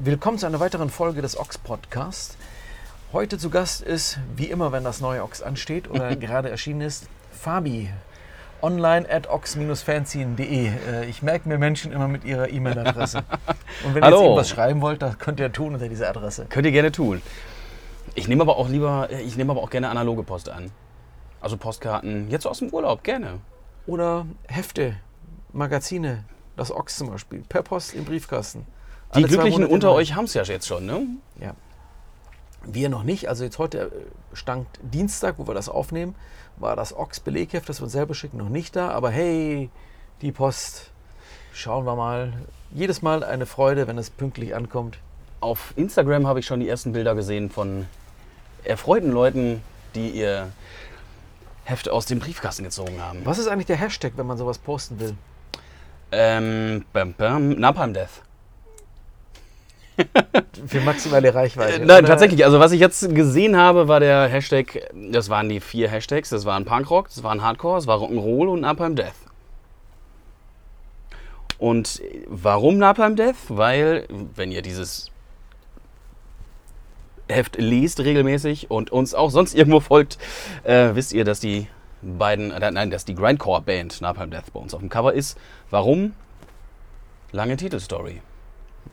Willkommen zu einer weiteren Folge des Ox Podcast. Heute zu Gast ist, wie immer, wenn das neue Ox ansteht oder gerade erschienen ist, Fabi. Online at ox-fanzine.de. Äh, Ich merke mir Menschen immer mit ihrer E-Mail-Adresse. Und wenn ihr jetzt irgendwas schreiben wollt, das könnt ihr tun unter dieser Adresse. Könnt ihr gerne tun. Ich nehme aber auch lieber, ich nehme aber auch gerne analoge Post an. Also Postkarten, jetzt aus dem Urlaub, gerne. Oder Hefte, Magazine, das Ox zum Beispiel, per Post im Briefkasten. Die Glücklichen unter euch haben es ja jetzt schon, ne? Ja. Wir noch nicht. Also jetzt heute äh, stand Dienstag, wo wir das aufnehmen, war das Ox-Belegheft, das wir uns selber schicken, noch nicht da. Aber hey, die Post, schauen wir mal. Jedes Mal eine Freude, wenn es pünktlich ankommt. Auf Instagram habe ich schon die ersten Bilder gesehen von erfreuten Leuten, die ihr Heft aus dem Briefkasten gezogen haben. Was ist eigentlich der Hashtag, wenn man sowas posten will? Ähm, bam, bam, Napalm Death. Für maximale Reichweite. Äh, nein, Oder- tatsächlich. Also was ich jetzt gesehen habe, war der Hashtag, das waren die vier Hashtags. Das waren Punkrock, das waren Hardcore, das war Rock'n'Roll und Napalm Death. Und äh, warum Napalm Death? Weil, wenn ihr dieses Heft liest regelmäßig und uns auch sonst irgendwo folgt, äh, wisst ihr, dass die beiden, äh, nein, dass die Grindcore-Band Napalm Death bei uns auf dem Cover ist. Warum? Lange Titelstory.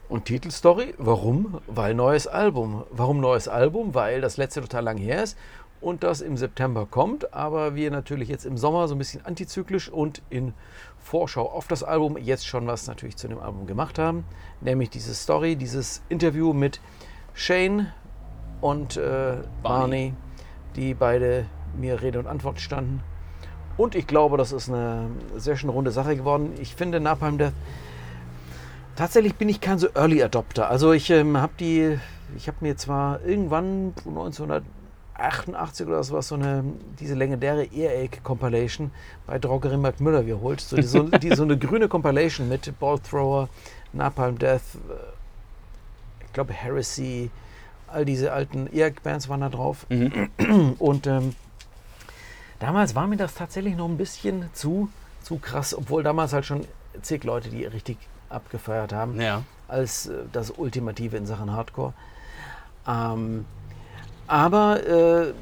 Und Titelstory, warum? Weil neues Album. Warum neues Album? Weil das letzte total lang her ist und das im September kommt, aber wir natürlich jetzt im Sommer so ein bisschen antizyklisch und in Vorschau auf das Album jetzt schon was natürlich zu dem Album gemacht haben, nämlich diese Story, dieses Interview mit Shane und äh, Barney, die beide mir Rede und Antwort standen. Und ich glaube, das ist eine sehr schön runde Sache geworden. Ich finde Napalm Death Tatsächlich bin ich kein so Early Adopter. Also ich ähm, habe die, ich habe mir zwar irgendwann 1988 oder sowas so eine diese legendäre Earache Compilation bei Drogerie Mark Müller geholt, so, die, so, die, so eine grüne Compilation mit Ball Thrower, Napalm Death, äh, ich glaube Heresy, all diese alten Earache Bands waren da drauf. Und ähm, damals war mir das tatsächlich noch ein bisschen zu, zu krass, obwohl damals halt schon zig Leute, die richtig abgefeiert haben, Ja. als äh, das Ultimative in Sachen Hardcore. Ähm, aber äh,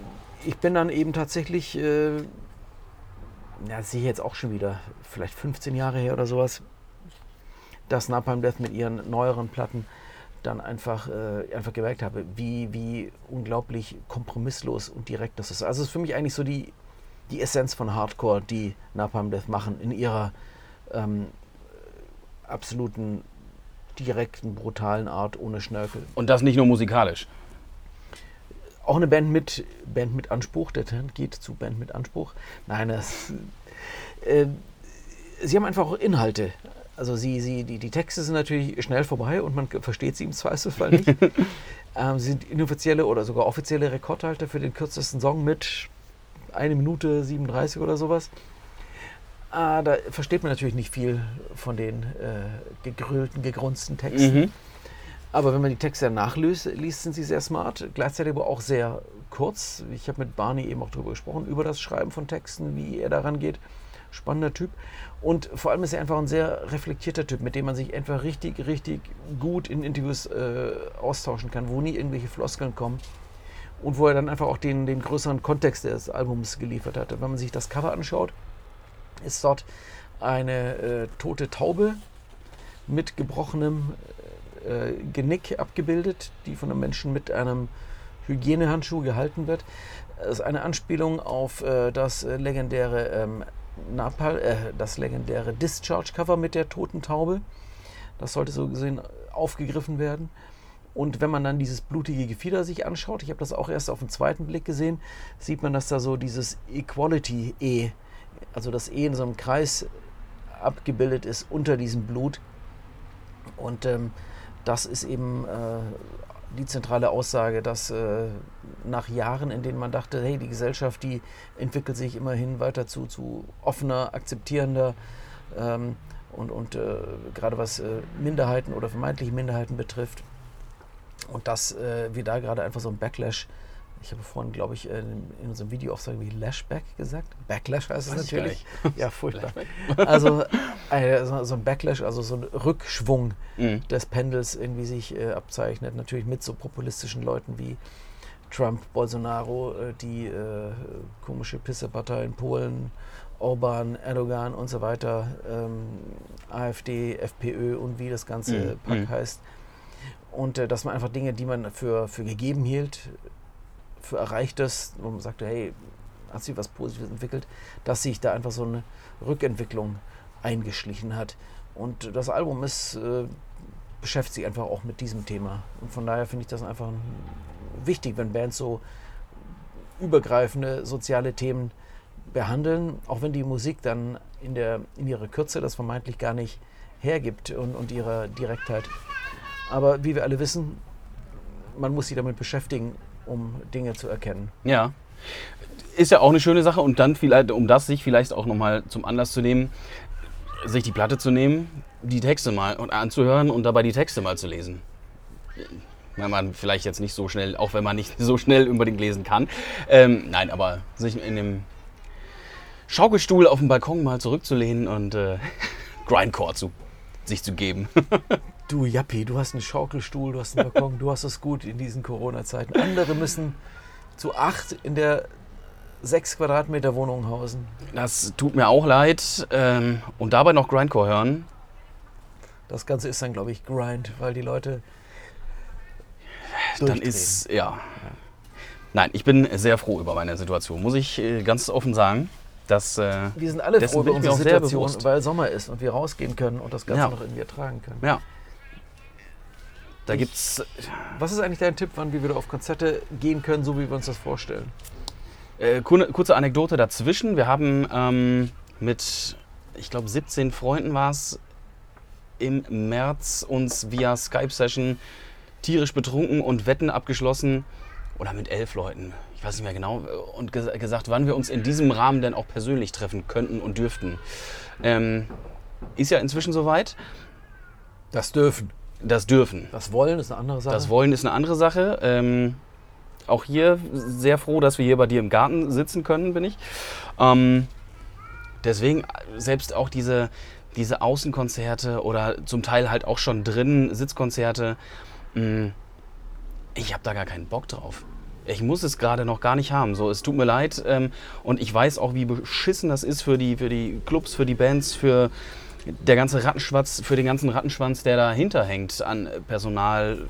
ich bin dann eben tatsächlich, äh, ja, das sehe ich jetzt auch schon wieder, vielleicht 15 Jahre her oder sowas, dass Napalm Death mit ihren neueren Platten dann einfach, äh, einfach gemerkt habe, wie, wie unglaublich kompromisslos und direkt das ist. Also es ist für mich eigentlich so die, die Essenz von Hardcore, die Napalm Death machen in ihrer ähm, absoluten, direkten, brutalen Art ohne Schnörkel. Und das nicht nur musikalisch. Auch eine Band mit, Band mit Anspruch, der Trend geht zu Band mit Anspruch. Nein, das, äh, sie haben einfach auch Inhalte. Also sie, sie, die, die Texte sind natürlich schnell vorbei und man versteht sie im Zweifelsfall nicht. ähm, sie sind inoffizielle oder sogar offizielle Rekordhalter für den kürzesten Song mit eine Minute 37 oder sowas. Ah, da versteht man natürlich nicht viel von den äh, gegrölten, gegrunzten Texten. Mhm. Aber wenn man die Texte nachliest, liest, sind sie sehr smart, gleichzeitig aber auch sehr kurz. Ich habe mit Barney eben auch darüber gesprochen, über das Schreiben von Texten, wie er daran geht. Spannender Typ. Und vor allem ist er einfach ein sehr reflektierter Typ, mit dem man sich einfach richtig, richtig gut in Interviews äh, austauschen kann, wo nie irgendwelche Floskeln kommen. Und wo er dann einfach auch den, den größeren Kontext des Albums geliefert hat. Wenn man sich das Cover anschaut, ist dort eine äh, tote Taube mit gebrochenem äh, Genick abgebildet, die von einem Menschen mit einem Hygienehandschuh gehalten wird. Das ist eine Anspielung auf äh, das legendäre ähm, Napal, äh, das legendäre Discharge-Cover mit der toten Taube. Das sollte so gesehen aufgegriffen werden. Und wenn man dann dieses blutige Gefieder sich anschaut, ich habe das auch erst auf den zweiten Blick gesehen, sieht man, dass da so dieses Equality-E, also das E in so einem Kreis abgebildet ist unter diesem Blut. Und ähm, das ist eben äh, die zentrale Aussage, dass äh, nach Jahren, in denen man dachte, hey, die Gesellschaft, die entwickelt sich immerhin weiter zu, zu offener, akzeptierender ähm, und, und äh, gerade was äh, Minderheiten oder vermeintliche Minderheiten betrifft. Und dass äh, wir da gerade einfach so ein Backlash ich habe vorhin, glaube ich, in unserem Video auch so wie Lashback gesagt. Backlash heißt es natürlich. Ja, furchtbar. Also äh, so ein Backlash, also so ein Rückschwung mhm. des Pendels irgendwie sich äh, abzeichnet. Natürlich mit so populistischen Leuten wie Trump, Bolsonaro, äh, die äh, komische Pissepartei in Polen, Orban, Erdogan und so weiter, ähm, AfD, FPÖ und wie das ganze mhm. Pack mhm. heißt. Und äh, dass man einfach Dinge, die man für, für gegeben hielt, für Erreichtes, wo man sagte, hey, hat sich was Positives entwickelt, dass sich da einfach so eine Rückentwicklung eingeschlichen hat. Und das Album ist, äh, beschäftigt sich einfach auch mit diesem Thema. Und von daher finde ich das einfach wichtig, wenn Bands so übergreifende soziale Themen behandeln, auch wenn die Musik dann in, der, in ihrer Kürze das vermeintlich gar nicht hergibt und, und ihrer Direktheit. Aber wie wir alle wissen, man muss sich damit beschäftigen, um Dinge zu erkennen. Ja. Ist ja auch eine schöne Sache und dann vielleicht, um das sich vielleicht auch nochmal zum Anlass zu nehmen, sich die Platte zu nehmen, die Texte mal anzuhören und dabei die Texte mal zu lesen. Wenn man vielleicht jetzt nicht so schnell, auch wenn man nicht so schnell unbedingt lesen kann. Ähm, nein, aber sich in dem Schaukelstuhl auf dem Balkon mal zurückzulehnen und äh, Grindcore zu sich zu geben. Du Jappi, du hast einen Schaukelstuhl, du hast einen Balkon, du hast es gut in diesen Corona-Zeiten. Andere müssen zu acht in der sechs Quadratmeter Wohnung hausen. Das tut mir auch leid. Ähm, und dabei noch Grindcore hören. Das Ganze ist dann, glaube ich, Grind, weil die Leute. Dann ist, ja. ja. Nein, ich bin sehr froh über meine Situation, muss ich äh, ganz offen sagen. Das, äh, wir sind alle froh über unsere Situation, weil Sommer ist und wir rausgehen können und das Ganze ja. noch in wir tragen können. Ja. Da gibt's. Was ist eigentlich dein Tipp, wann wir wieder auf Konzerte gehen können, so wie wir uns das vorstellen? Äh, kurze Anekdote dazwischen. Wir haben ähm, mit, ich glaube, 17 Freunden war es im März uns via Skype-Session tierisch betrunken und Wetten abgeschlossen. Oder mit elf Leuten, ich weiß nicht mehr genau. Und ges gesagt, wann wir uns in diesem Rahmen denn auch persönlich treffen könnten und dürften. Ähm, ist ja inzwischen soweit. Das dürfen. Das dürfen. Das Wollen ist eine andere Sache. Das Wollen ist eine andere Sache. Ähm, auch hier sehr froh, dass wir hier bei dir im Garten sitzen können, bin ich. Ähm, deswegen selbst auch diese, diese Außenkonzerte oder zum Teil halt auch schon drin Sitzkonzerte. Mh, mm, ich habe da gar keinen Bock drauf. Ich muss es gerade noch gar nicht haben. So, es tut mir leid. Ähm, und ich weiß auch, wie beschissen das ist für die, für die Clubs, für die Bands, für der ganze Rattenschwanz, für den ganzen Rattenschwanz, der dahinter hängt an Personal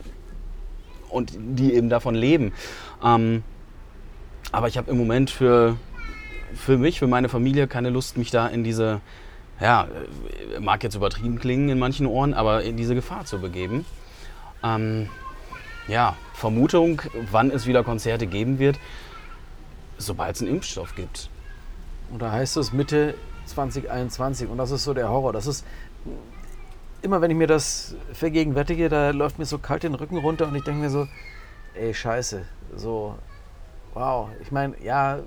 und die eben davon leben. Ähm, aber ich habe im Moment für, für mich, für meine Familie keine Lust, mich da in diese, ja, mag jetzt übertrieben klingen in manchen Ohren, aber in diese Gefahr zu begeben. Ähm, ja, Vermutung, wann es wieder Konzerte geben wird, sobald es einen Impfstoff gibt. Da heißt es Mitte 2021 und das ist so der Horror. Das ist immer, wenn ich mir das vergegenwärtige, da läuft mir so kalt den Rücken runter und ich denke mir so, ey, scheiße, so, wow. Ich meine, ja,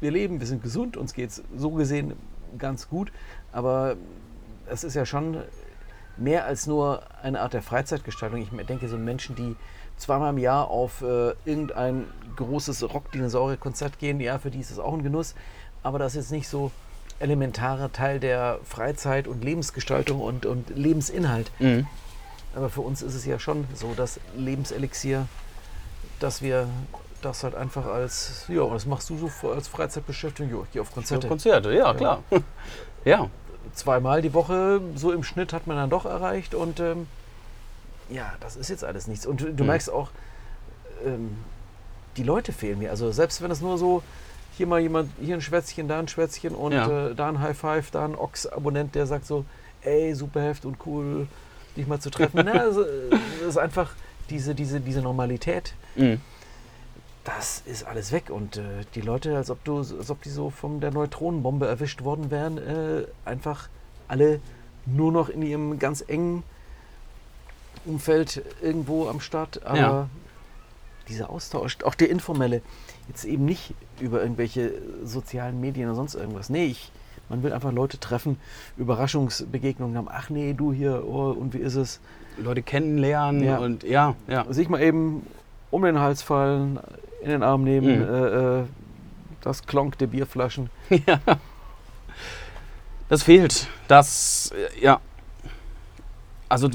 wir leben, wir sind gesund, uns geht es so gesehen ganz gut, aber es ist ja schon mehr als nur eine Art der Freizeitgestaltung. Ich denke, so Menschen, die zweimal im Jahr auf äh, irgendein großes Rock-Dinosaurier-Konzert gehen, ja, für die ist es auch ein Genuss, aber das ist jetzt nicht so elementarer Teil der Freizeit und Lebensgestaltung und, und Lebensinhalt. Mhm. Aber für uns ist es ja schon so das Lebenselixier, dass wir das halt einfach als, ja, was machst du so als Freizeitbeschäftigung? Jo, ich gehe auf Konzerte. Ja, Konzerte, ja, klar. ja. Zweimal die Woche, so im Schnitt hat man dann doch erreicht und ähm, ja, das ist jetzt alles nichts. Und du, du mhm. merkst auch, ähm, die Leute fehlen mir. Also selbst wenn es nur so hier mal jemand, hier ein Schwätzchen, da ein Schwätzchen und ja. äh, da ein High Five, da ein Ox-Abonnent, der sagt so, ey, super Heft und cool, dich mal zu treffen. Na, also, das ist einfach diese, diese, diese Normalität. Mhm. Das ist alles weg und äh, die Leute, als ob du, als ob die so von der Neutronenbombe erwischt worden wären, äh, einfach alle nur noch in ihrem ganz engen Umfeld irgendwo am Start, aber Ja. dieser Austausch, auch der informelle, jetzt eben nicht über irgendwelche sozialen Medien oder sonst irgendwas. Nee, ich, man will einfach Leute treffen, Überraschungsbegegnungen haben. Ach nee, du hier, oh, und wie ist es? Leute kennenlernen Ja. und ja, ja. Sich mal eben um den Hals fallen, in den Arm nehmen, Mhm. äh, äh, das Klonk der Bierflaschen. Das fehlt. Das, äh, ja. Also,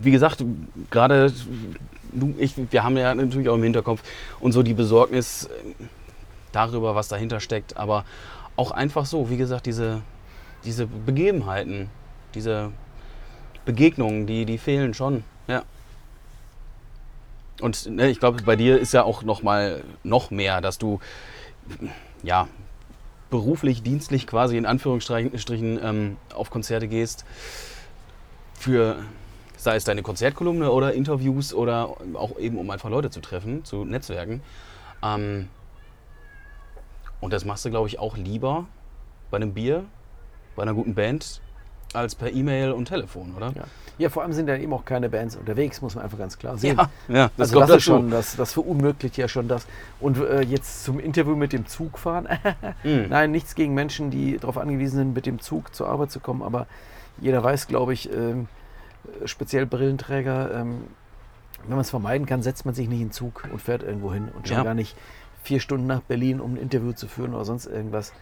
wie gesagt, gerade ich, wir haben ja natürlich auch im Hinterkopf und so die Besorgnis äh, darüber, was dahinter steckt, aber auch einfach so, wie gesagt, diese, diese Begebenheiten, diese Begegnungen, die, die fehlen schon, ja. Und ne, ich glaube, bei dir ist ja auch noch mal noch mehr, dass du ja beruflich, dienstlich quasi in Anführungsstrichen Strichen, ähm, auf Konzerte gehst, für sei es deine Konzertkolumne oder Interviews oder auch eben um einfach Leute zu treffen, zu Netzwerken. Ähm, und das machst du, glaube ich, auch lieber bei einem Bier, bei einer guten Band, als per E-Mail und Telefon, oder? Ja. ja, vor allem sind ja eben auch keine Bands unterwegs, muss man einfach ganz klar sehen. ja, ja das also das ist schon, das, das verunmöglicht ja schon das. Und äh, jetzt zum Interview mit dem Zug fahren. Mhm. Nein, nichts gegen Menschen, die darauf angewiesen sind, mit dem Zug zur Arbeit zu kommen. Aber jeder weiß, glaube ich, äh, speziell Brillenträger, ähm, wenn man es vermeiden kann, setzt man sich nicht in den Zug und fährt irgendwo hin und schon Ja. gar nicht vier Stunden nach Berlin, um ein Interview zu führen oder sonst irgendwas.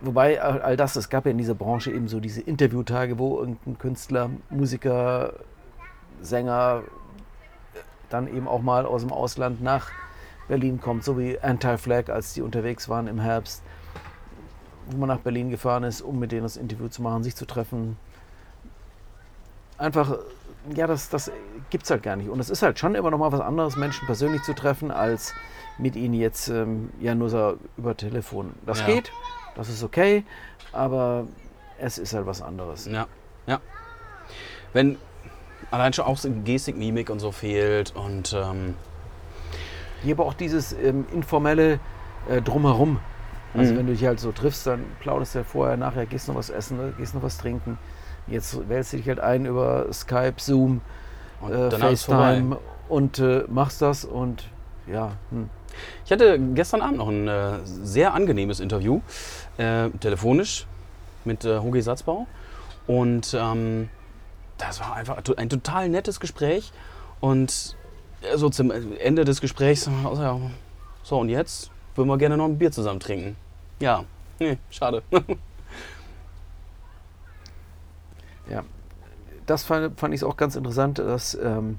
Wobei all das, es gab ja in dieser Branche eben so diese Interviewtage, wo irgendein Künstler, Musiker, Sänger äh, dann eben auch mal aus dem Ausland nach Berlin kommt, so wie Anti-Flag, als die unterwegs waren im Herbst, wo man nach Berlin gefahren ist, um mit denen das Interview zu machen, sich zu treffen. Einfach, ja, das, das gibt es halt gar nicht. Und es ist halt schon immer noch mal was anderes, Menschen persönlich zu treffen, als mit ihnen jetzt ähm, ja nur so über Telefon. Das Ja. geht, das ist okay, aber es ist halt was anderes. Ja, ja. Wenn allein schon auch so Gestik, Mimik und so fehlt und ähm, Hier aber auch dieses ähm, informelle äh, Drumherum. Also Mhm. wenn du dich halt so triffst, dann plauderst du ja vorher, nachher gehst noch was essen, ne, gehst noch was trinken. Jetzt wählst du dich halt ein über Skype, Zoom, und äh. FaceTime und äh, machst das und ja, hm. Ich hatte gestern Abend noch ein äh, sehr angenehmes Interview, äh, telefonisch mit äh, Hogi Satzbau. Und ähm, das war einfach ein total nettes Gespräch. Und äh, so zum Ende des Gesprächs, so und jetzt würden wir gerne noch ein Bier zusammen trinken. Ja, nee, schade. Ja, das fand, fand ich auch ganz interessant, dass ähm,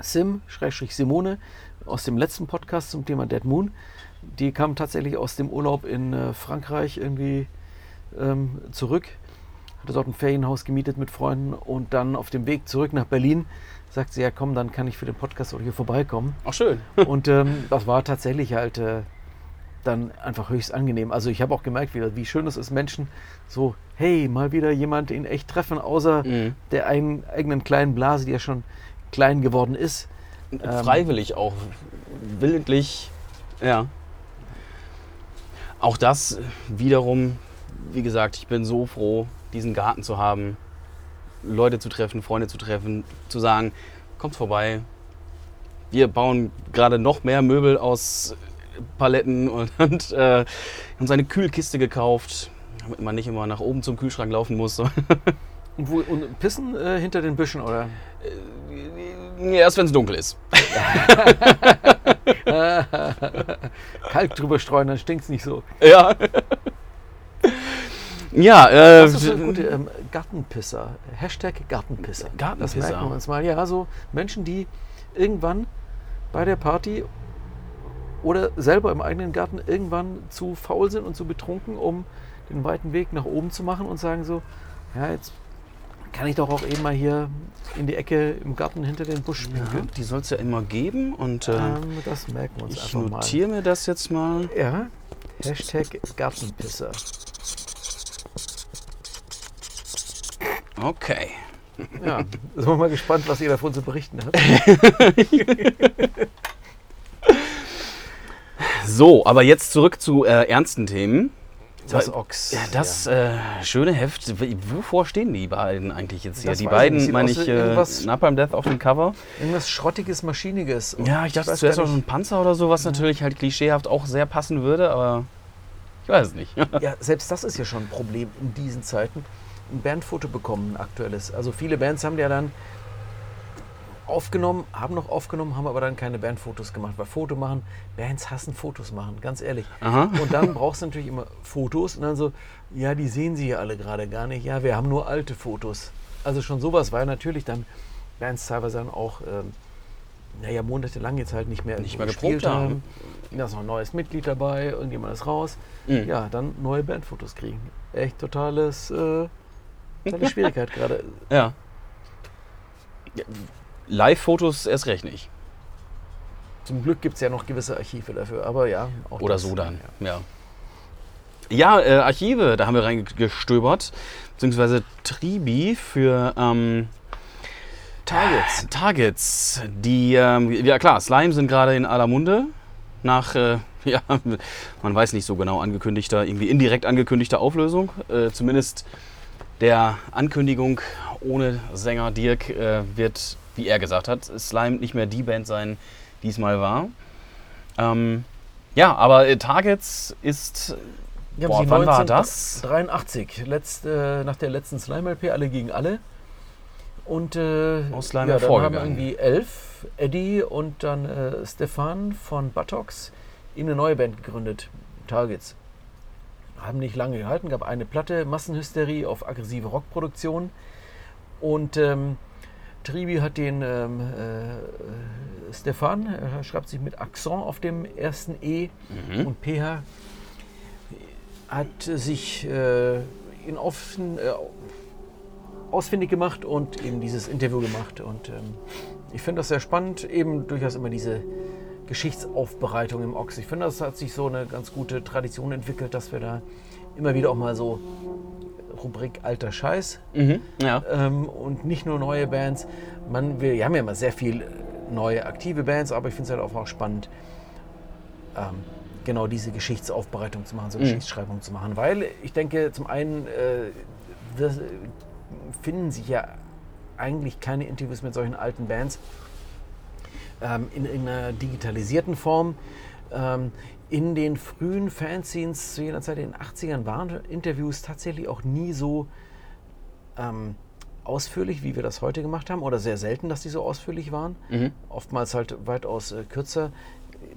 Sim, Schrägstrich Simone, aus dem letzten Podcast zum Thema Dead Moon, die kam tatsächlich aus dem Urlaub in äh, Frankreich irgendwie ähm, zurück, hatte dort ein Ferienhaus gemietet mit Freunden und dann auf dem Weg zurück nach Berlin sagt sie, ja komm, dann kann ich für den Podcast auch hier vorbeikommen. Auch schön. Und ähm, das war tatsächlich halt äh, dann einfach höchst angenehm. Also ich habe auch gemerkt, wie, wie schön es ist, Menschen so, hey, mal wieder jemand in echt treffen, außer Mhm. der einen, eigenen kleinen Blase, die ja schon klein geworden ist. Ähm, Freiwillig auch, willentlich, ja. Auch das wiederum, wie gesagt, ich bin so froh, diesen Garten zu haben, Leute zu treffen, Freunde zu treffen, zu sagen, kommt vorbei. Wir bauen gerade noch mehr Möbel aus Paletten und, und äh, haben seine Kühlkiste gekauft, damit man nicht immer nach oben zum Kühlschrank laufen muss. Und, wo, und pissen äh, hinter den Büschen, oder? Erst wenn es dunkel ist. Kalk drüber streuen, dann stinkt es nicht so. Ja. ja, äh, Das ist so eine gute ähm, Gartenpisser. Hashtag Gartenpisser. Das Gartenpisser. merken wir uns mal. Ja, so Menschen, die irgendwann bei der Party oder selber im eigenen Garten irgendwann zu faul sind und zu betrunken, um den weiten Weg nach oben zu machen und sagen so, ja, jetzt kann ich doch auch eben mal hier in die Ecke im Garten hinter den Busch ja, pinkeln. die soll es ja immer geben und äh, Ähm, das merken wir uns ich einfach notiere mir das jetzt mal. mal. Ja, Hashtag Gartenpisser. Okay. Ja, sind wir mal gespannt, was ihr davon zu berichten habt. So, aber jetzt zurück zu äh, ernsten Themen. Das Ochs. Ja, das äh, schöne Heft. Wovor stehen die beiden eigentlich jetzt hier? Das die beiden, meine ich, äh, Napalm Death auf dem Cover. Irgendwas Schrottiges, Maschiniges. Und Ja, ich dachte zuerst noch so ein Panzer oder so, was natürlich halt klischeehaft auch sehr passen würde, aber ich weiß es nicht. Ja, selbst das ist ja schon ein Problem in diesen Zeiten. Ein Bandfoto bekommen, ein aktuelles. Also viele Bands haben ja dann aufgenommen, haben noch aufgenommen, haben aber dann keine Bandfotos gemacht. Weil Foto machen, Bands hassen Fotos machen, ganz ehrlich. Aha. Und dann brauchst du natürlich immer Fotos und dann so, ja, die sehen sie ja alle gerade gar nicht. Ja, wir haben nur alte Fotos. Also schon sowas, weil natürlich dann Bands teilweise dann auch, ähm, naja, monatelang jetzt halt nicht mehr, Nicht mehr gespielt haben. Da ist noch ein neues Mitglied dabei, irgendjemand ist raus. Mhm. Ja, dann neue Bandfotos kriegen. Echt totales, äh, totale Schwierigkeit gerade. Ja. Ja, Live-Fotos erst recht nicht. Zum Glück gibt es ja noch gewisse Archive dafür, aber ja. Auch Oder das, so dann. Ja. Ja, ja äh, Archive, da haben wir reingestöbert. Beziehungsweise Tribi für ähm, Targets. Targets. Die, ähm, ja klar, Slime sind gerade in aller Munde. Nach, äh, ja, man weiß nicht so genau, angekündigter, irgendwie indirekt angekündigter Auflösung. Äh, zumindest der Ankündigung ohne Sänger Dirk äh, wird, wie er gesagt hat, Slime nicht mehr die Band sein, die es mal war. Ähm, ja, aber äh, Targets ist. Ja, Boah, wann war das? 83, letzt, äh, nach der letzten Slime-LP, alle gegen alle. Und äh, Aus Slime ja, dann haben irgendwie Elf, Eddie und dann äh, Stefan von Buttocks eben eine neue Band gegründet, Targets. Haben nicht lange gehalten, gab eine Platte, Massenhysterie auf aggressive Rockproduktion. Und ähm, Tribi hat den ähm, äh, Stefan, er schreibt sich mit Akzent auf dem ersten E Mhm. und PH hat sich äh, in offen, äh, ausfindig gemacht und eben dieses Interview gemacht. Und ähm, ich finde das sehr spannend, eben durchaus immer diese Geschichtsaufbereitung im Ochs. Ich finde, das hat sich so eine ganz gute Tradition entwickelt, dass wir da immer wieder auch mal so Rubrik alter Scheiß Mhm. Ja. ähm, und nicht nur neue Bands. Man, wir, wir haben ja immer sehr viel neue aktive Bands, aber ich finde es halt auch, auch spannend, ähm, genau diese Geschichtsaufbereitung zu machen, so Mhm. Geschichtsschreibung zu machen. Weil ich denke, zum einen äh, das, äh, finden sich ja eigentlich keine Interviews mit solchen alten Bands ähm, in, in einer digitalisierten Form. Ähm, in den frühen Fanzines zu jener Zeit, in den 80ern, waren Interviews tatsächlich auch nie so ähm, ausführlich, wie wir das heute gemacht haben, oder sehr selten, dass die so ausführlich waren. Mhm. Oftmals halt weitaus äh, kürzer.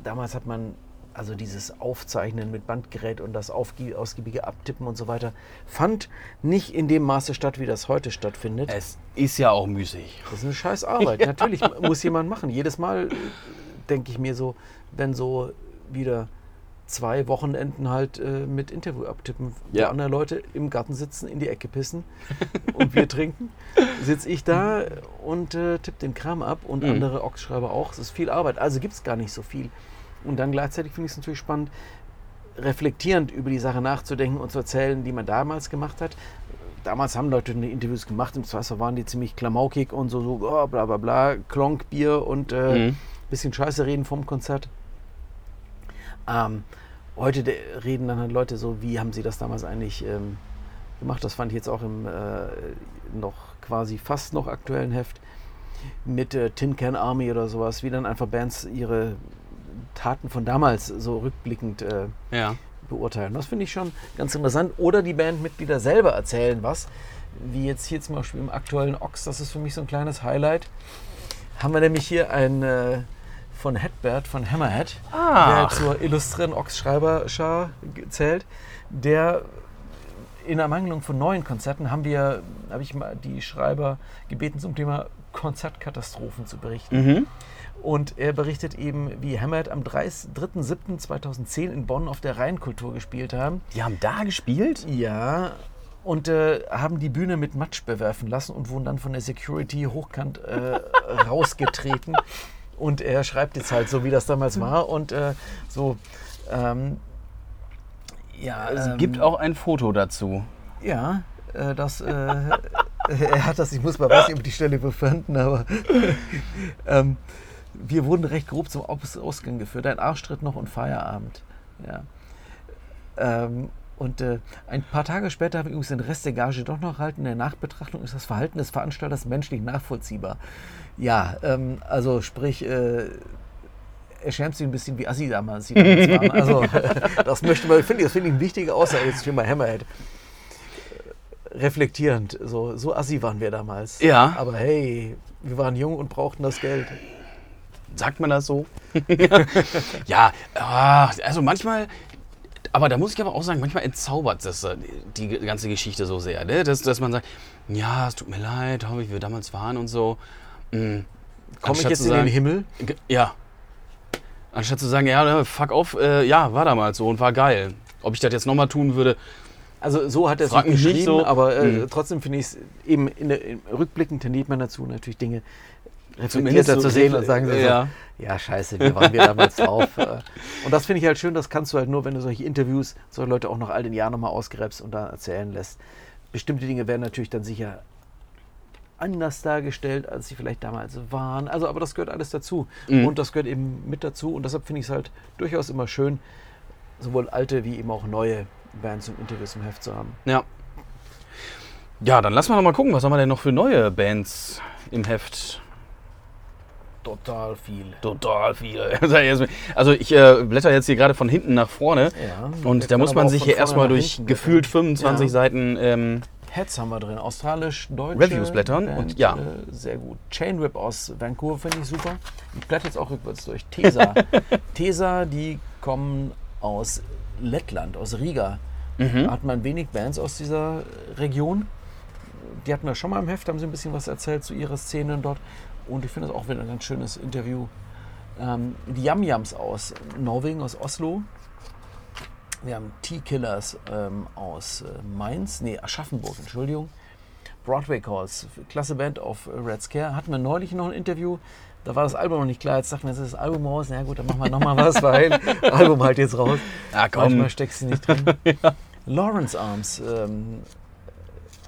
Damals hat man also dieses Aufzeichnen mit Bandgerät und das ausgiebige Abtippen und so weiter, fand nicht in dem Maße statt, wie das heute stattfindet. Es ist ja auch müßig. Das ist eine scheiß Arbeit. Natürlich muss jemand machen. Jedes Mal äh, denke ich mir so, wenn so wieder zwei Wochenenden halt äh, mit Interview abtippen, wo Ja. andere Leute im Garten sitzen, in die Ecke pissen und Bier trinken, sitze ich da und äh, tippe den Kram ab und Mhm. andere Ochsschreiber auch. Es ist viel Arbeit, also gibt es gar nicht so viel. Und dann gleichzeitig finde ich es natürlich spannend, reflektierend über die Sache nachzudenken und zu erzählen, die man damals gemacht hat. Damals haben Leute Interviews gemacht, im Zweifel waren die ziemlich klamaukig und so, so oh, bla bla bla, Klonk, Bier und äh, Mhm. bisschen Scheiße reden vom Konzert. Ähm, heute de- reden dann halt Leute so, wie haben sie das damals eigentlich ähm, gemacht? Das fand ich jetzt auch im äh, noch quasi fast noch aktuellen Heft mit äh, Tin Can Army oder sowas, wie dann einfach Bands ihre Taten von damals so rückblickend äh, Ja. beurteilen. Das finde ich schon ganz interessant. Oder die Bandmitglieder selber erzählen was. Wie jetzt hier zum Beispiel im aktuellen Ox, das ist für mich so ein kleines Highlight. Haben wir nämlich hier einen äh, von Hedbert, von Hammerhead, Ah. der zur illustren Ox-Schreiberschar zählt, der in Ermangelung von neuen Konzerten haben wir, habe ich mal die Schreiber gebeten, zum Thema Konzertkatastrophen zu berichten. Mhm. Und er berichtet eben, wie Hammerhead am 3.7.2010 in Bonn auf der Rheinkultur gespielt haben. Die haben da gespielt? Ja, und äh, haben die Bühne mit Matsch bewerfen lassen und wurden dann von der Security hochkant äh, rausgetreten. Und er schreibt jetzt halt so, wie das damals war. Und äh, so, ähm, ja. Es ähm, gibt auch ein Foto dazu. Ja, äh, das, äh, er hat das, ich muss mal, weiß nicht, ob die Stelle überfanden, aber ähm, wir wurden recht grob zum Aus Ausgang geführt. Ein Arschtritt noch und Feierabend. Ja. Ähm, Und äh, ein paar Tage später habe ich übrigens den Rest der Gage doch noch erhalten. In der Nachbetrachtung ist das Verhalten des Veranstalters menschlich nachvollziehbar. Ja, ähm, also sprich, äh, er schämt sich ein bisschen wie Assi damals. die damals waren. Also das möchte man, finde ich, das finde ich eine wichtige Aussage jetzt für mal Hammerhead. Reflektierend, so, so Assi waren wir damals. Ja. Aber hey, wir waren jung und brauchten das Geld. Sagt man das so? ja, ah, also manchmal, aber da muss ich aber auch sagen, manchmal entzaubert das äh, die ganze Geschichte so sehr, ne? dass, dass man sagt, ja, es tut mir leid, wie wir damals waren und so. Mhm. Komme ich jetzt zu in sagen, den Himmel? Ja. Anstatt zu sagen, ja, fuck auf, äh, ja, war damals so und war geil. Ob ich das jetzt nochmal tun würde, Also so hat er es geschrieben, so. aber äh, Mhm. trotzdem finde ich es eben in der, im Rückblicken tendiert man dazu, natürlich Dinge reflektierter so zu sehen und sagen so, ja. ja scheiße, wie waren wir damals drauf. Äh, Und das finde ich halt schön, das kannst du halt nur, wenn du solche Interviews, solche Leute auch nach all den Jahren nochmal ausgräbst und da erzählen lässt. Bestimmte Dinge werden natürlich dann sicher anders dargestellt, als sie vielleicht damals waren. Also, aber das gehört alles dazu. Mhm. Und das gehört eben mit dazu. Und deshalb finde ich es halt durchaus immer schön, sowohl alte wie eben auch neue Bands und Interviews im Heft zu haben. Ja. Ja, dann lass mal noch mal gucken, was haben wir denn noch für neue Bands im Heft? Total viel. Total viele. Also ich äh, blätter jetzt hier gerade von hinten nach vorne Ja, und da muss man sich hier erstmal durch gefühlt blättern. 25 Ja. Seiten ähm, Heads haben wir drin, australisch-deutsche Reviews blättern Band, und ja. Äh, sehr gut. Chain Whip aus Vancouver finde ich super. Ich blätter jetzt auch rückwärts durch. Tesa. Tesa, die kommen aus Lettland, aus Riga. Mhm. Da hat man wenig Bands aus dieser Region. Die hatten wir schon mal im Heft, haben sie ein bisschen was erzählt zu ihrer Szene dort. Und ich finde das auch wieder ein ganz schönes Interview. Ähm, die Yam Yams aus Norwegen, aus Oslo. Wir haben T-Killers ähm, aus äh, Mainz, nee, Aschaffenburg, Entschuldigung. Broadway Calls, klasse Band auf Red Scare. Hatten wir neulich noch ein Interview, da war das Album noch nicht klar. Jetzt dachten wir, jetzt ist das Album raus. Na gut, dann machen wir nochmal was, weil Album halt jetzt raus. Ah, komm. Manchmal steckst du nicht drin. Lawrence Arms, ähm,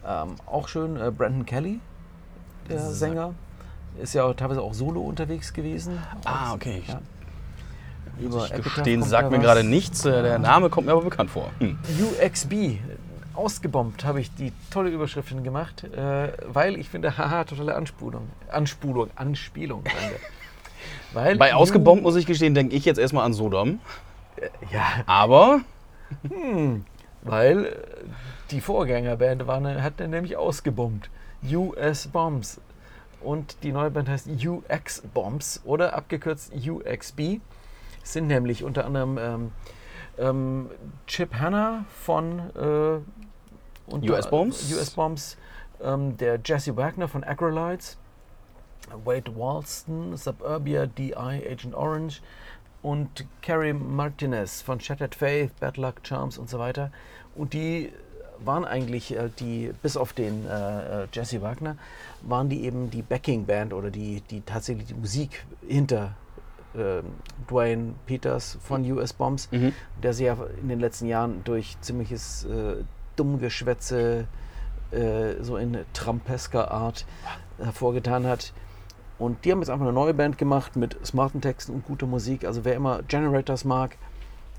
ähm, auch schön. Äh, Brandon Kelly, der Sänger, ist ja teilweise auch solo unterwegs gewesen. Ah, Auch- okay. Ja. Über kommt sagt mir gerade nichts. Äh, Der Name kommt mir aber bekannt vor. Hm. UXB. Ausgebombt habe ich die tolle Überschriften gemacht, äh, weil ich finde, haha, totale Anspulung. Anspulung, Anspielung. weil Bei ausgebombt muss ich gestehen, denke ich jetzt erstmal an Sodom. Ja, Aber hm, weil äh, die Vorgängerband war, ne- hat nämlich ausgebombt. US Bombs. Und die neue Band heißt UX Bombs oder abgekürzt UXB. Es sind nämlich unter anderem ähm, ähm, Chip Hanna von äh, US Bombs? US Bombs, ähm, der Jesse Wagner von Acrolytes, Wade Walston, Suburbia, DI, Agent Orange und Carrie Martinez von Shattered Faith, Bad Luck Charms und so weiter. Und die waren eigentlich äh, die, bis auf den äh, äh, Jesse Wagner, waren die eben die Backing Band oder die, die tatsächlich die Musik hinter ähm, Dwayne Peters von US Bombs, Mhm. der sich ja in den letzten Jahren durch ziemliches äh, Dummgeschwätze äh, so in trampesker Art hervorgetan hat. Und die haben jetzt einfach eine neue Band gemacht mit smarten Texten und guter Musik. Also wer immer Generators mag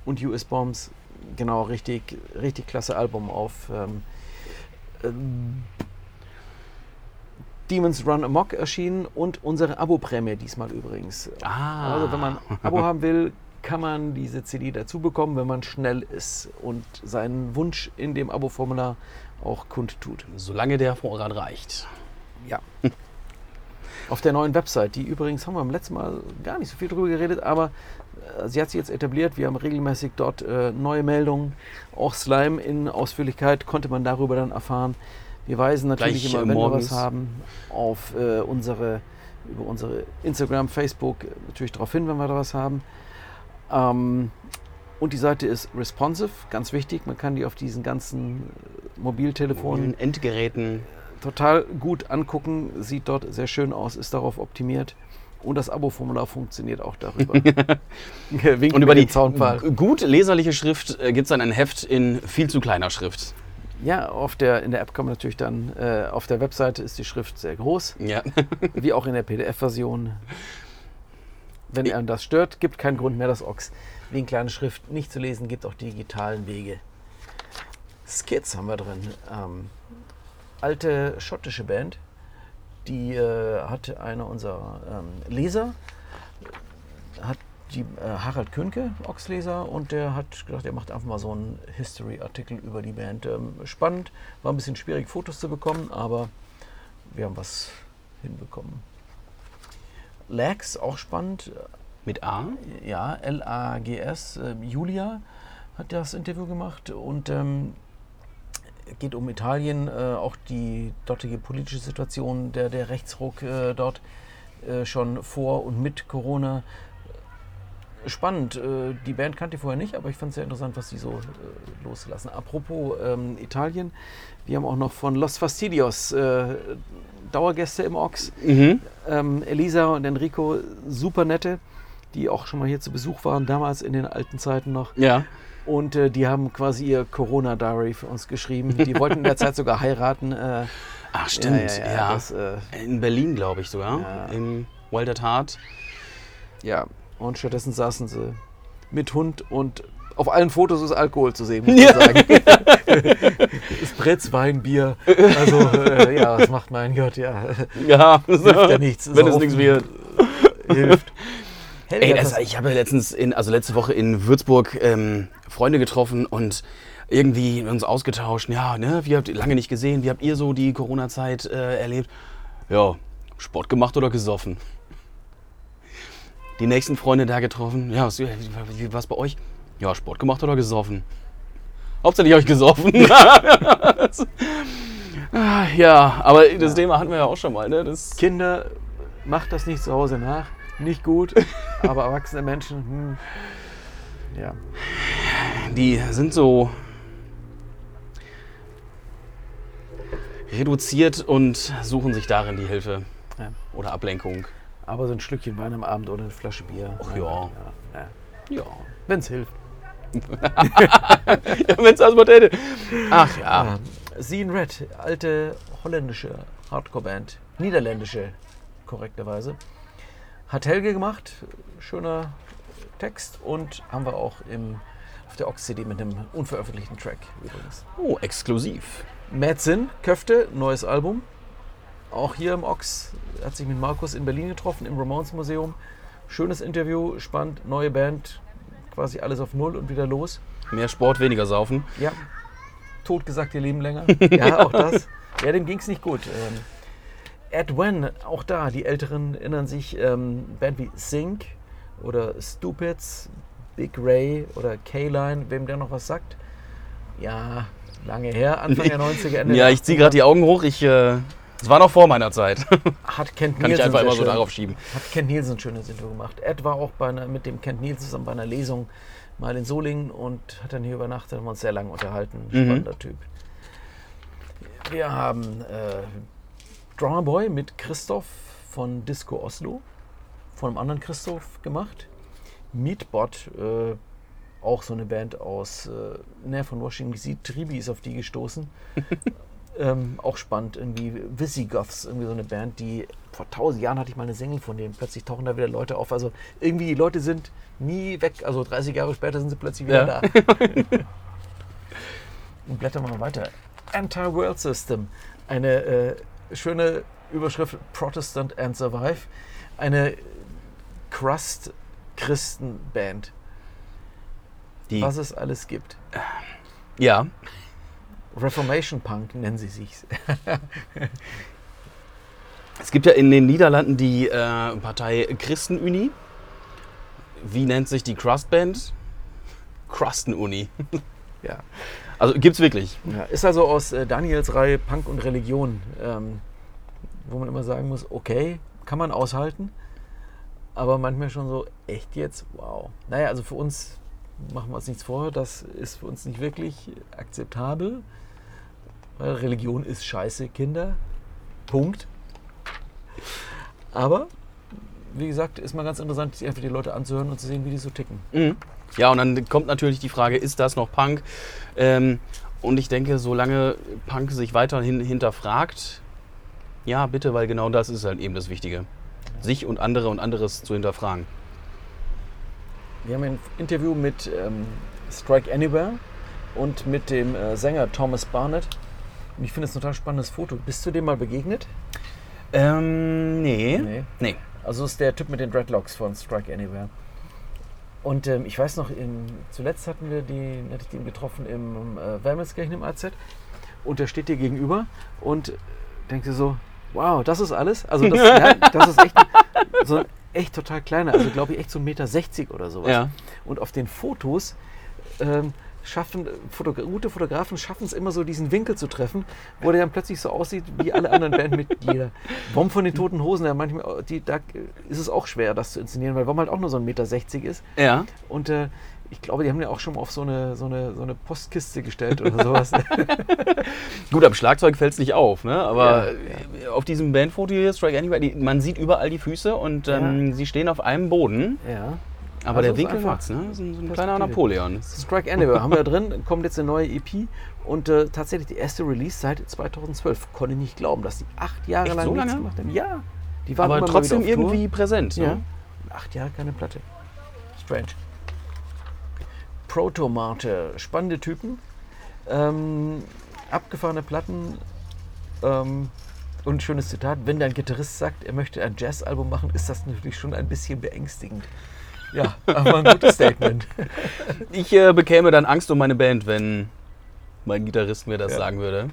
und US Bombs, genau, richtig, richtig klasse Album auf ähm, ähm, Demons Run Amok erschienen und unsere Abo-Prämie diesmal übrigens. Ah. Also wenn man ein Abo haben will, kann man diese CD dazu bekommen, wenn man schnell ist und seinen Wunsch in dem Abo-Formular auch kundtut. solange der Vorrat reicht. Ja. Auf der neuen Website, die übrigens haben wir beim letzten Mal gar nicht so viel drüber geredet, aber sie hat sich jetzt etabliert. Wir haben regelmäßig dort äh, neue Meldungen. Auch Slime in Ausführlichkeit konnte man darüber dann erfahren. Wir weisen natürlich Gleich, immer, äh, wenn morgens. wir was haben, auf äh, unsere, über unsere Instagram, Facebook äh, natürlich darauf hin, wenn wir da was haben. Ähm, und die Seite ist responsive, ganz wichtig. Man kann die auf diesen ganzen äh, Mobiltelefonen Endgeräten. total gut angucken, sieht dort sehr schön aus, ist darauf optimiert. Und das Abo-Formular funktioniert auch darüber. Und über die Zaunpfahl. gut leserliche Schrift äh, gibt es dann ein Heft in viel zu kleiner Schrift. Ja, auf der, in der App kann man natürlich dann, äh, auf der Webseite ist die Schrift sehr groß, Ja. wie auch in der PDF-Version. Wenn einem das stört, gibt keinen Grund mehr, das Ox wegen kleiner Schrift nicht zu lesen, gibt auch die digitalen Wege. Skids haben wir drin. Ähm, alte schottische Band. Die äh, hat einer unserer ähm, Leser, hat die, äh, Harald Könke, Ochsleser, und der hat gedacht, er macht einfach mal so einen History-Artikel über die Band. Ähm, spannend, war ein bisschen schwierig, Fotos zu bekommen, aber wir haben was hinbekommen. Lags, auch spannend. Mit A? Ja, L-A-G-S. Äh, Julia hat das Interview gemacht und ähm, geht um Italien, äh, auch die dortige politische Situation, der, der Rechtsruck äh, dort äh, schon vor und mit Corona. Spannend, die Band kannte ich vorher nicht, aber ich fand es sehr interessant, was die so loslassen. Apropos ähm, Italien, wir haben auch noch von Los Fastidios äh, Dauergäste im Ox. Mhm. Ähm, Elisa und Enrico, super nette, die auch schon mal hier zu Besuch waren, damals in den alten Zeiten noch. Ja. Und äh, die haben quasi ihr Corona-Diary für uns geschrieben. Die wollten in der Zeit sogar heiraten. Äh, Ach, stimmt. Ja, ja, ja, das, äh, In Berlin, glaube ich sogar. Ja. Im Wild at Heart. ja. Und stattdessen saßen sie mit Hund und auf allen Fotos ist Alkohol zu sehen, muss man sagen. ist Bretz, Wein, Bier. Also, äh, ja, was macht mein Gott, ja. Ja, Hilft ja nichts. Wenn es nichts wird. Hilft. Helga, Ey, das, ich habe ja letztens, in, also letzte Woche in Würzburg ähm, Freunde getroffen und irgendwie uns ausgetauscht. Ja, ne, wie habt ihr lange nicht gesehen? Wie habt ihr so die Corona-Zeit äh, erlebt? Ja, Sport gemacht oder gesoffen? Die nächsten Freunde da getroffen. Ja, was, wie, wie war's bei euch? Ja, Sport gemacht oder gesoffen? Hauptsächlich ich gesoffen. Ah, ja, aber das Thema hatten wir ja auch schon mal. Ne? Das, Kinder, macht das nicht zu Hause nach. Nicht gut, aber erwachsene Menschen, hm, ja. die sind so reduziert und suchen sich darin die Hilfe Ja. oder Ablenkung. Aber so ein Schlückchen Wein am Abend oder eine Flasche Bier. Ach ja. ja, ja. Ja. Wenn es hilft. Wenn es erstmal täte. Ach ja. Ja. Seen Red, alte holländische Hardcore-Band, niederländische korrekterweise. Hat Helge gemacht, schöner Text und haben wir auch im, auf der Ox-CD mit einem unveröffentlichten Track übrigens. Oh, exklusiv. Mad Sin, Köfte, neues Album. Auch hier im Ox, hat sich mit Markus in Berlin getroffen, im Ramones Museum. Schönes Interview, spannend, neue Band, quasi alles auf Null und wieder los. Mehr Sport, weniger Saufen. Ja, tot gesagt, ihr Leben länger. Ja, auch das. Ja, dem ging es nicht gut. Ähm, Ed Wen, auch da, die Älteren erinnern sich, ähm, Band wie Sync oder Stupids, Big Ray oder K-Line, wem der noch was sagt. Ja, lange her, Anfang der 90er, Ende Ja, ich ziehe gerade die Augen hoch. Ich, äh, es war noch vor meiner Zeit. Hat Kent Kann ich Nielsen einfach immer so schön- darauf schieben. Hat Kent Nielsen schönes Interview gemacht. Ed war auch bei einer, mit dem Kent Nielsen zusammen bei einer Lesung mal in Solingen und hat dann hier übernachtet, haben wir uns sehr lange unterhalten. Mhm. Spannender Typ. Wir haben äh, Drummer Boy mit Christoph von Disco Oslo, von einem anderen Christoph gemacht. Meatbot, äh, auch so eine Band aus, äh, ne, von Washington DC. Tribi ist auf die gestoßen. ähm, auch spannend, irgendwie Visigoths, irgendwie so eine Band, die vor tausend Jahren hatte ich mal eine Single von denen. Plötzlich tauchen da wieder Leute auf. Also irgendwie, die Leute sind nie weg. Also 30 Jahre später sind sie plötzlich wieder Ja. da. Und blättern wir mal weiter. Anti-World System. Eine äh, schöne Überschrift Protestant and Survive. Eine Crust-Christen-Band. Was es alles gibt. ja, Reformation Punk nennen sie sich. es gibt ja in den Niederlanden die äh, Partei Christenuni. Wie nennt sich die Crust-Band? Crustenuni. ja. Also gibt's wirklich. Ja, ist also aus äh, Daniels Reihe Punk und Religion, ähm, wo man immer sagen muss, okay, kann man aushalten, aber manchmal schon so, echt jetzt? Wow. Naja, also für uns, machen wir uns nichts vor, das ist für uns nicht wirklich akzeptabel, weil Religion ist scheiße, Kinder. Punkt. Aber, wie gesagt, ist mal ganz interessant, sich einfach die Leute anzuhören und zu sehen, wie die so ticken. Mhm. Ja, und dann kommt natürlich die Frage, ist das noch Punk? Ähm, und ich denke, solange Punk sich weiterhin hinterfragt, ja, bitte, weil genau das ist halt eben das Wichtige. Sich und andere und anderes zu hinterfragen. Wir haben ein Interview mit ähm, Strike Anywhere. und mit dem äh, Sänger Thomas Barnett. Und ich finde es ein total spannendes Foto. Bist du dem mal begegnet? Ähm, nee. Nee. Nee. Also ist der Typ mit den Dreadlocks von Strike Anywhere. Und ähm, ich weiß noch, im, zuletzt hatten wir die, hatte ich den getroffen im äh, Wermelskirchen im AZ. Und der steht dir gegenüber und denkt dir so, wow, das ist alles? Also das, ja, das ist echt so echt total kleiner, also glaube ich echt so 1,60 Meter oder sowas. Ja. Und auf den Fotos ähm, schaffen, Fotogra gute Fotografen schaffen es immer so, diesen Winkel zu treffen, wo der dann plötzlich so aussieht wie alle anderen Bandmitglieder. Bomb von den Toten Hosen, ja, manchmal, die, da ist es auch schwer, das zu inszenieren, weil Bomb halt auch nur so 1,60 Meter ist. Ja. Und äh, ich glaube, die haben ja auch schon mal auf so eine, so eine, so eine Postkiste gestellt oder sowas. Gut, am Schlagzeug fällt es nicht auf, ne? aber Ja, äh, auf diesem Bandfoto hier, Strike Anywhere, die, man sieht überall die Füße und ähm, sie stehen auf einem Boden. ja. Aber Also der Winkel macht's, ne? So ein, so ein kleiner Napoleon. Strike Anywhere haben wir da drin, kommt jetzt eine neue EP und äh, tatsächlich die erste Release seit 2012. Konnte ich nicht glauben, dass die acht Jahre Echt lang so nichts lange? gemacht haben. Ja, die waren Aber trotzdem auf Tour. irgendwie präsent. Ja. Ne? Acht Jahre keine Platte. Strange. Protomate, spannende Typen. Ähm, abgefahrene Platten. Ähm, und ein schönes Zitat: Wenn dein Gitarrist sagt, er möchte ein Jazzalbum machen, ist das natürlich schon ein bisschen beängstigend. Ja, aber ein gutes Statement. Ich äh, bekäme dann Angst um meine Band, wenn mein Gitarrist mir das Ja. sagen würde.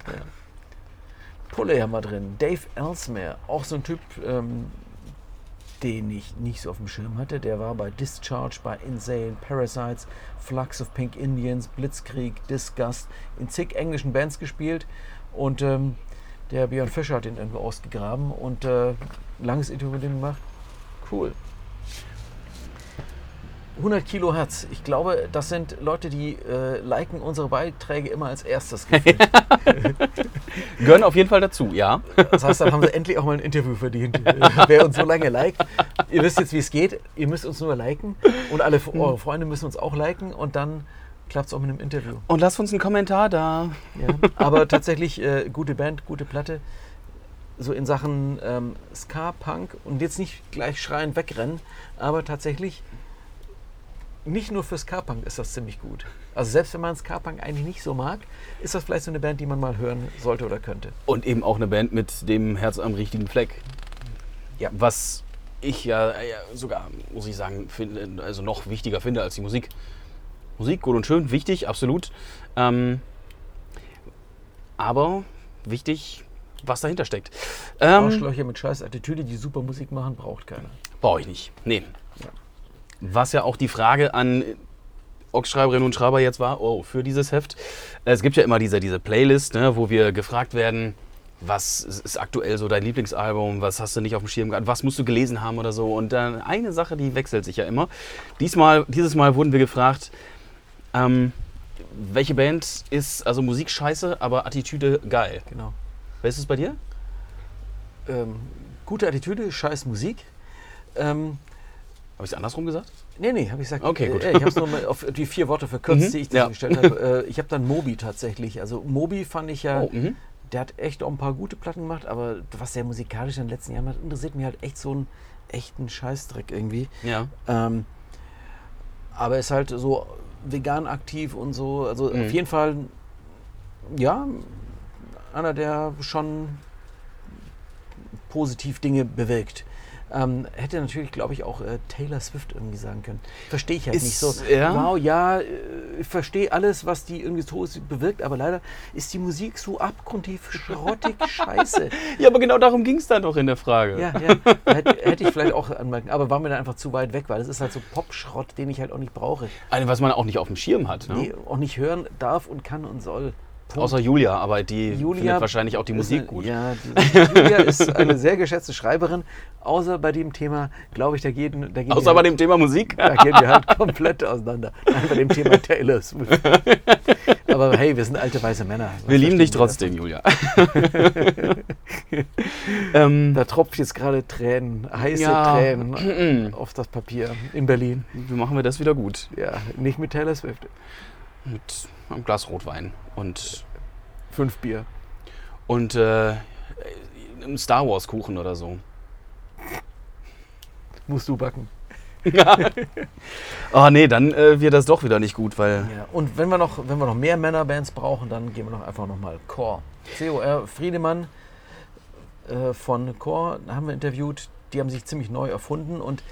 Pulle haben wir drin. Dave Ellesmere, auch so ein Typ, ähm, den ich nicht so auf dem Schirm hatte. Der war bei Discharge, bei Insane, Parasites, Flux of Pink Indians, Blitzkrieg, Disgust, in zig englischen Bands gespielt. Und ähm, der Björn Fischer hat ihn irgendwo ausgegraben und äh, langes Interview mit ihm gemacht. Cool. 100 Kilo Herz. Ich glaube, das sind Leute, die äh, liken unsere Beiträge immer als erstes. Gehören auf jeden Fall dazu, ja. Das heißt, dann haben sie endlich auch mal ein Interview verdient. Wer uns so lange liked. Ihr wisst jetzt, wie es geht. Ihr müsst uns nur liken. Und alle Hm. eure Freunde müssen uns auch liken. Und dann klappt es auch mit einem Interview. Und lasst uns einen Kommentar da. Ja. Aber tatsächlich äh, gute Band, gute Platte. So in Sachen ähm, Ska-Punk. Und jetzt nicht gleich schreiend wegrennen. Aber tatsächlich nicht nur für Ska-Punk ist das ziemlich gut. Also selbst wenn man Ska-Punk eigentlich nicht so mag, ist das vielleicht so eine Band, die man mal hören sollte oder könnte. Und eben auch eine Band mit dem Herz am richtigen Fleck. Ja. Was ich ja, ja sogar, muss ich sagen, finde, also noch wichtiger finde als die Musik. Musik, gut und schön, wichtig, absolut. Ähm, aber wichtig, was dahinter steckt. Ähm, Arschlöcher mit scheiß Attitüde, die super Musik machen, braucht keiner. Brauche ich nicht. Nee. Was ja auch die Frage an Ochschreiberinnen und Schreiber jetzt war, oh, für dieses Heft. Es gibt ja immer diese, diese Playlist, ne, wo wir gefragt werden, was ist aktuell so dein Lieblingsalbum, was hast du nicht auf dem Schirm gehabt, was musst du gelesen haben oder so. Und dann eine Sache, die wechselt sich ja immer. Diesmal, dieses Mal wurden wir gefragt, ähm, welche Band ist also Musik scheiße, aber Attitüde geil. Genau. Wer ist es bei dir? Ähm, gute Attitüde, scheiß Musik. Ähm, Habe ich es andersrum gesagt? nee, nee, habe ich gesagt. Okay, gut. Äh, ich habe es nur mal auf die vier Worte verkürzt, Mhm, die ich ja. dir gestellt habe. Äh, ich habe dann Moby tatsächlich. Also Moby fand ich ja, Oh, mhm. der hat echt auch ein paar gute Platten gemacht, aber was der musikalisch in den letzten Jahren macht, interessiert mich halt echt so einen echten Scheißdreck irgendwie. Ja. Ähm, aber ist halt so vegan aktiv und so. Also Mhm. auf jeden Fall, ja, einer, der schon positiv Dinge bewirkt. Ähm, hätte natürlich, glaube ich, auch äh, Taylor Swift irgendwie sagen können. Verstehe ich halt Ist- nicht so. ja? Wow, ja, äh, ich verstehe alles, was die irgendwie so bewirkt, aber leider ist die Musik so abgrundtief schrottig scheiße. Ja, aber genau darum ging es dann doch in der Frage. Ja, ja. Hätte, hätte ich vielleicht auch anmerken, aber war mir dann einfach zu weit weg, weil es ist halt so Popschrott, den ich halt auch nicht brauche. Also, was man auch nicht auf dem Schirm hat. Ne? Nee, auch nicht hören darf und kann und soll. Punkt. Außer Julia, aber die Julia findet wahrscheinlich auch die Musik eine, gut. Ja, die, Julia ist eine sehr geschätzte Schreiberin, außer bei dem Thema, glaube ich, da gehen, da gehen, Außer bei dem Thema Musik. da gehen wir halt komplett auseinander. Nein, bei dem Thema Taylor Swift. Aber hey, wir sind alte weiße Männer. Was Wir lieben dich trotzdem, Julia. ähm, Da tropft jetzt gerade Tränen, heiße Ja. Tränen auf das Papier in Berlin. wie machen wir das wieder gut? Ja, nicht mit Taylor Swift. Mit einem Glas Rotwein und, Fünf Bier. und äh, einem Star Wars Kuchen oder so. Musst du backen. Oh nee, dann äh, wird das doch wieder nicht gut, weil Ja, und wenn wir noch, wenn wir noch mehr Männerbands brauchen, dann gehen wir noch einfach nochmal Core. COR Friedemann äh, von Core haben wir interviewt. Die haben sich ziemlich neu erfunden und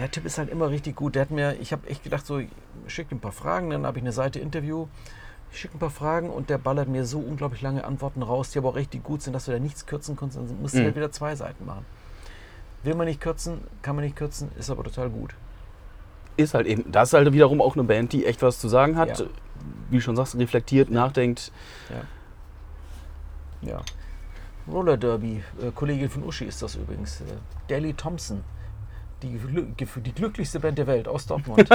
der Typ ist halt immer richtig gut. Der hat mir, ich habe echt gedacht, so, ich schicke ihm ein paar Fragen, dann habe ich eine Seite Interview. Ich schicke ein paar Fragen und der ballert mir so unglaublich lange Antworten raus, die aber auch richtig gut sind, dass du da nichts kürzen kannst. Dann musst du Mhm. halt wieder zwei Seiten machen. Will man nicht kürzen, kann man nicht kürzen, ist aber total gut. ist halt eben, das ist halt wiederum auch eine Band, die echt was zu sagen hat. Ja. Wie schon sagst, reflektiert, nachdenkt. Ja. Roller Derby, äh, Kollegin von Uschi ist das übrigens. Äh, Dally Thompson, die, die glücklichste Band der Welt aus Dortmund.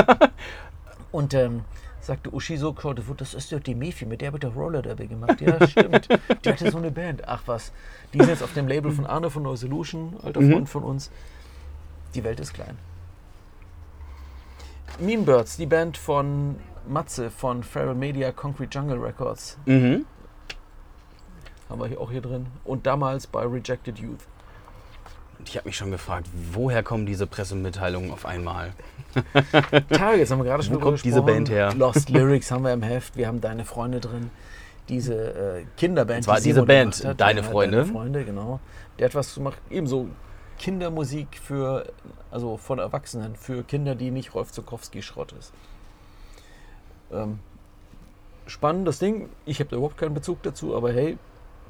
Und ähm, sagte Uschi so, "Claude, das ist doch die Mefi, mit der wird der Roller Derby gemacht. Ja, stimmt. Die hatte so eine Band. Ach was. Die ist jetzt auf dem Label von Arne von No Solution, alter Mhm. Freund von uns. Die Welt ist klein. Mean Birds, die Band von Matze von Feral Media Concrete Jungle Records. Mhm. Haben wir hier auch hier drin. Und damals bei Rejected Youth. Und ich habe mich schon gefragt, woher kommen diese Pressemitteilungen auf einmal? Targets haben wir gerade schon Wo kommt diese. Band her? Lost Lyrics haben wir im Heft. Wir haben Deine Freunde drin. Diese äh, Kinderband. Und zwar die diese Band, hat. Deine Freunde. Deine Freunde, genau. Der hat was gemacht. Ebenso Kindermusik für, also von Erwachsenen, für Kinder, die nicht Rolf Zukowski-Schrott ist. Ähm, spannendes Ding. Ich habe da überhaupt keinen Bezug dazu, aber hey,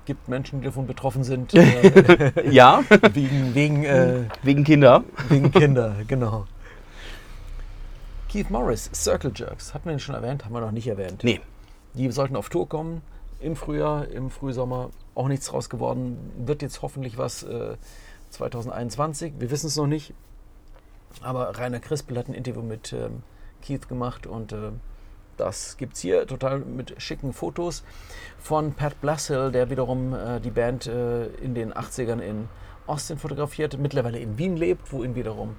gibt Menschen, die davon betroffen sind, äh, Ja, wegen, wegen äh, wegen Kinder. Wegen Kinder, genau. Keith Morris, Circle Jerks, hatten wir ihn schon erwähnt, haben wir noch nicht erwähnt. Nee, Die sollten auf Tour kommen im Frühjahr, im Frühsommer. Auch nichts draus geworden. Wird jetzt hoffentlich was äh, 2021. Wir wissen es noch nicht. Aber Rainer Crispel hat ein Interview mit ähm, Keith gemacht und äh, das gibt es hier total mit schicken Fotos von Pat Blassill, der wiederum äh, die Band äh, in den 80ern in Austin fotografiert, mittlerweile in Wien lebt, wo ihn wiederum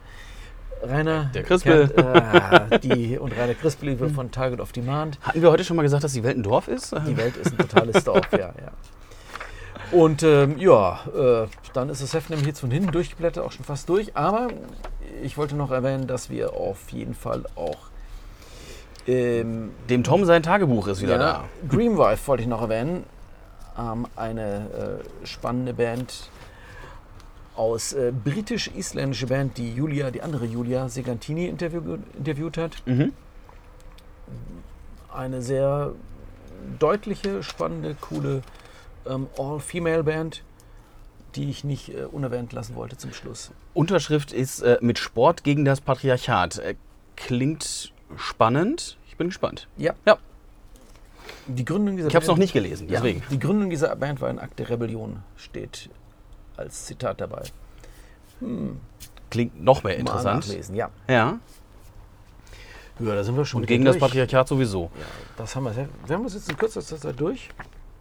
Rainer Der Crispel. kennt, äh, die, und Rainer Crispel wird von Target of Demand. hatten wir heute schon mal gesagt, dass die Welt ein Dorf ist? Die Welt ist ein totales Dorf, ja, ja. Und ähm, ja, äh, dann ist das Heft nämlich jetzt von hinten durchgeblättert, auch schon fast durch. Aber ich wollte noch erwähnen, dass wir auf jeden Fall auch ähm, Dem Tom sein Tagebuch ist wieder ja, Dreamwife wollte ich noch erwähnen. Ähm, eine äh, spannende Band aus äh, britisch-isländische Band, die Julia, die andere Julia Segantini interview, interviewt hat. da. Mhm. eine sehr deutliche, spannende, coole ähm, All-Female-Band, die ich nicht äh, unerwähnt lassen wollte zum Schluss. Unterschrift ist äh, mit Sport gegen das Patriarchat. Äh, klingt spannend. Ich bin gespannt. Ja. Ja. Die Gründung dieser Ich habe es noch nicht gelesen, Ja, deswegen. die Gründung dieser Band war ein Akt der Rebellion, steht als Zitat dabei. Klingt noch mehr Mal interessant. nachlesen, ja. Ja. Ja, da sind wir schon Und gegen das durch. Patriarchat sowieso. Ja, das haben wir. Wir haben das jetzt in kürzester Zeit durch.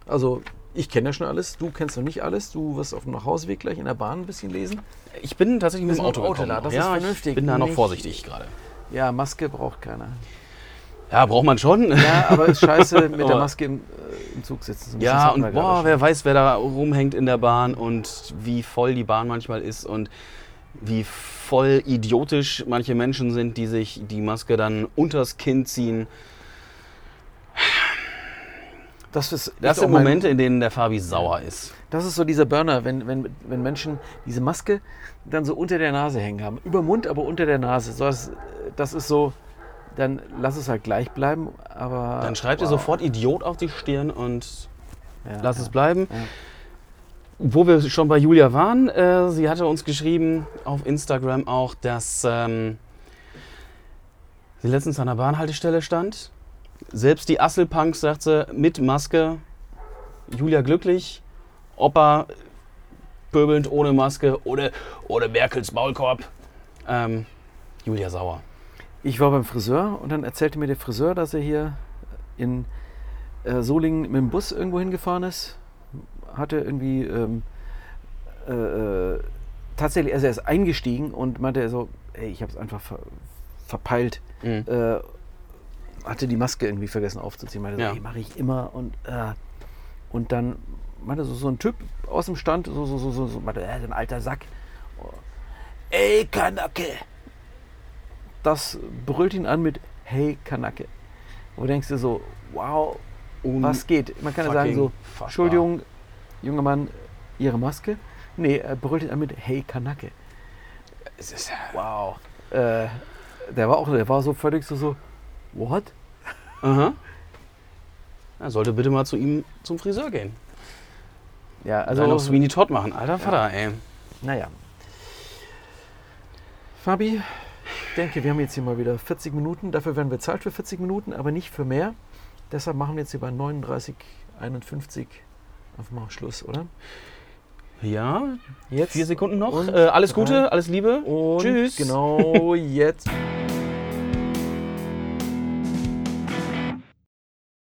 Also, ich kenne ja schon alles, du kennst noch nicht alles. Du wirst auf dem Nachhauseweg gleich in der Bahn ein bisschen lesen. Ich bin tatsächlich mit dem Auto Auto gekommen. da, das ja, ist vernünftig. Ich bin da noch vorsichtig gerade. Ja, Maske braucht keiner. Ja, braucht man schon. Ja, aber ist scheiße, mit der Maske im, äh, im Zug sitzen zu müssen. Das Ja, und boah, wer weiß, wer da rumhängt in der Bahn und wie voll die Bahn manchmal ist und wie voll idiotisch manche Menschen sind, die sich die Maske dann unters Kinn ziehen. Das ist, Das sind Momente, in denen der Fabi sauer ist. Das ist so dieser Burner, wenn, wenn, wenn Menschen diese Maske dann so unter der Nase hängen haben. Über Mund, aber unter der Nase. So, das, das ist so, dann lass es halt gleich bleiben. Aber Dann schreibt ihr wow. sofort Idiot auf die Stirn und Ja, lass ja. es bleiben. Ja. Wo wir schon bei Julia waren, äh, sie hatte uns geschrieben auf Instagram auch, dass ähm, sie letztens an der Bahnhaltestelle stand. Selbst die Asselpunks, sagt sie, mit Maske. Julia glücklich. Opa pöbelnd ohne Maske oder, oder Merkels Maulkorb. Ähm, Julia sauer. Ich war beim Friseur und dann erzählte mir der Friseur, dass er hier in äh, Solingen mit dem Bus irgendwo hingefahren ist. Hatte irgendwie ähm, äh, äh, tatsächlich, also er ist eingestiegen und meinte er so, ey, ich habe es einfach ver verpeilt. Mhm. Äh, hatte die Maske irgendwie vergessen aufzuziehen. Meinte Ja. so, ey, mache ich immer und äh, und dann meinte so, so ein Typ aus dem Stand, so, so, so, so, so meinte, äh, so ein alter Sack. Ey, Kanake, das brüllt ihn an mit Hey Kanake. Wo denkst du so, wow, was geht? Man kann ja sagen so, Unfassbar. Entschuldigung, junger Mann, Ihre Maske? Nee, er brüllt ihn an mit Hey Kanake. Es ist, Wow. Äh, der war auch, der war so völlig so, so what? aha. Er sollte bitte mal zu ihm zum Friseur gehen. Ja, Also noch Sweeney Todd machen. Alter Vater, ey. Naja. Fabi, denke, wir haben jetzt hier mal wieder 40 Minuten. Dafür werden wir bezahlt für 40 Minuten, aber nicht für mehr. Deshalb machen wir jetzt hier bei 39, 51 einfach mal Schluss, oder? Ja, Jetzt vier Sekunden noch. Äh, alles Gute, alles Liebe. und Tschüss. genau jetzt.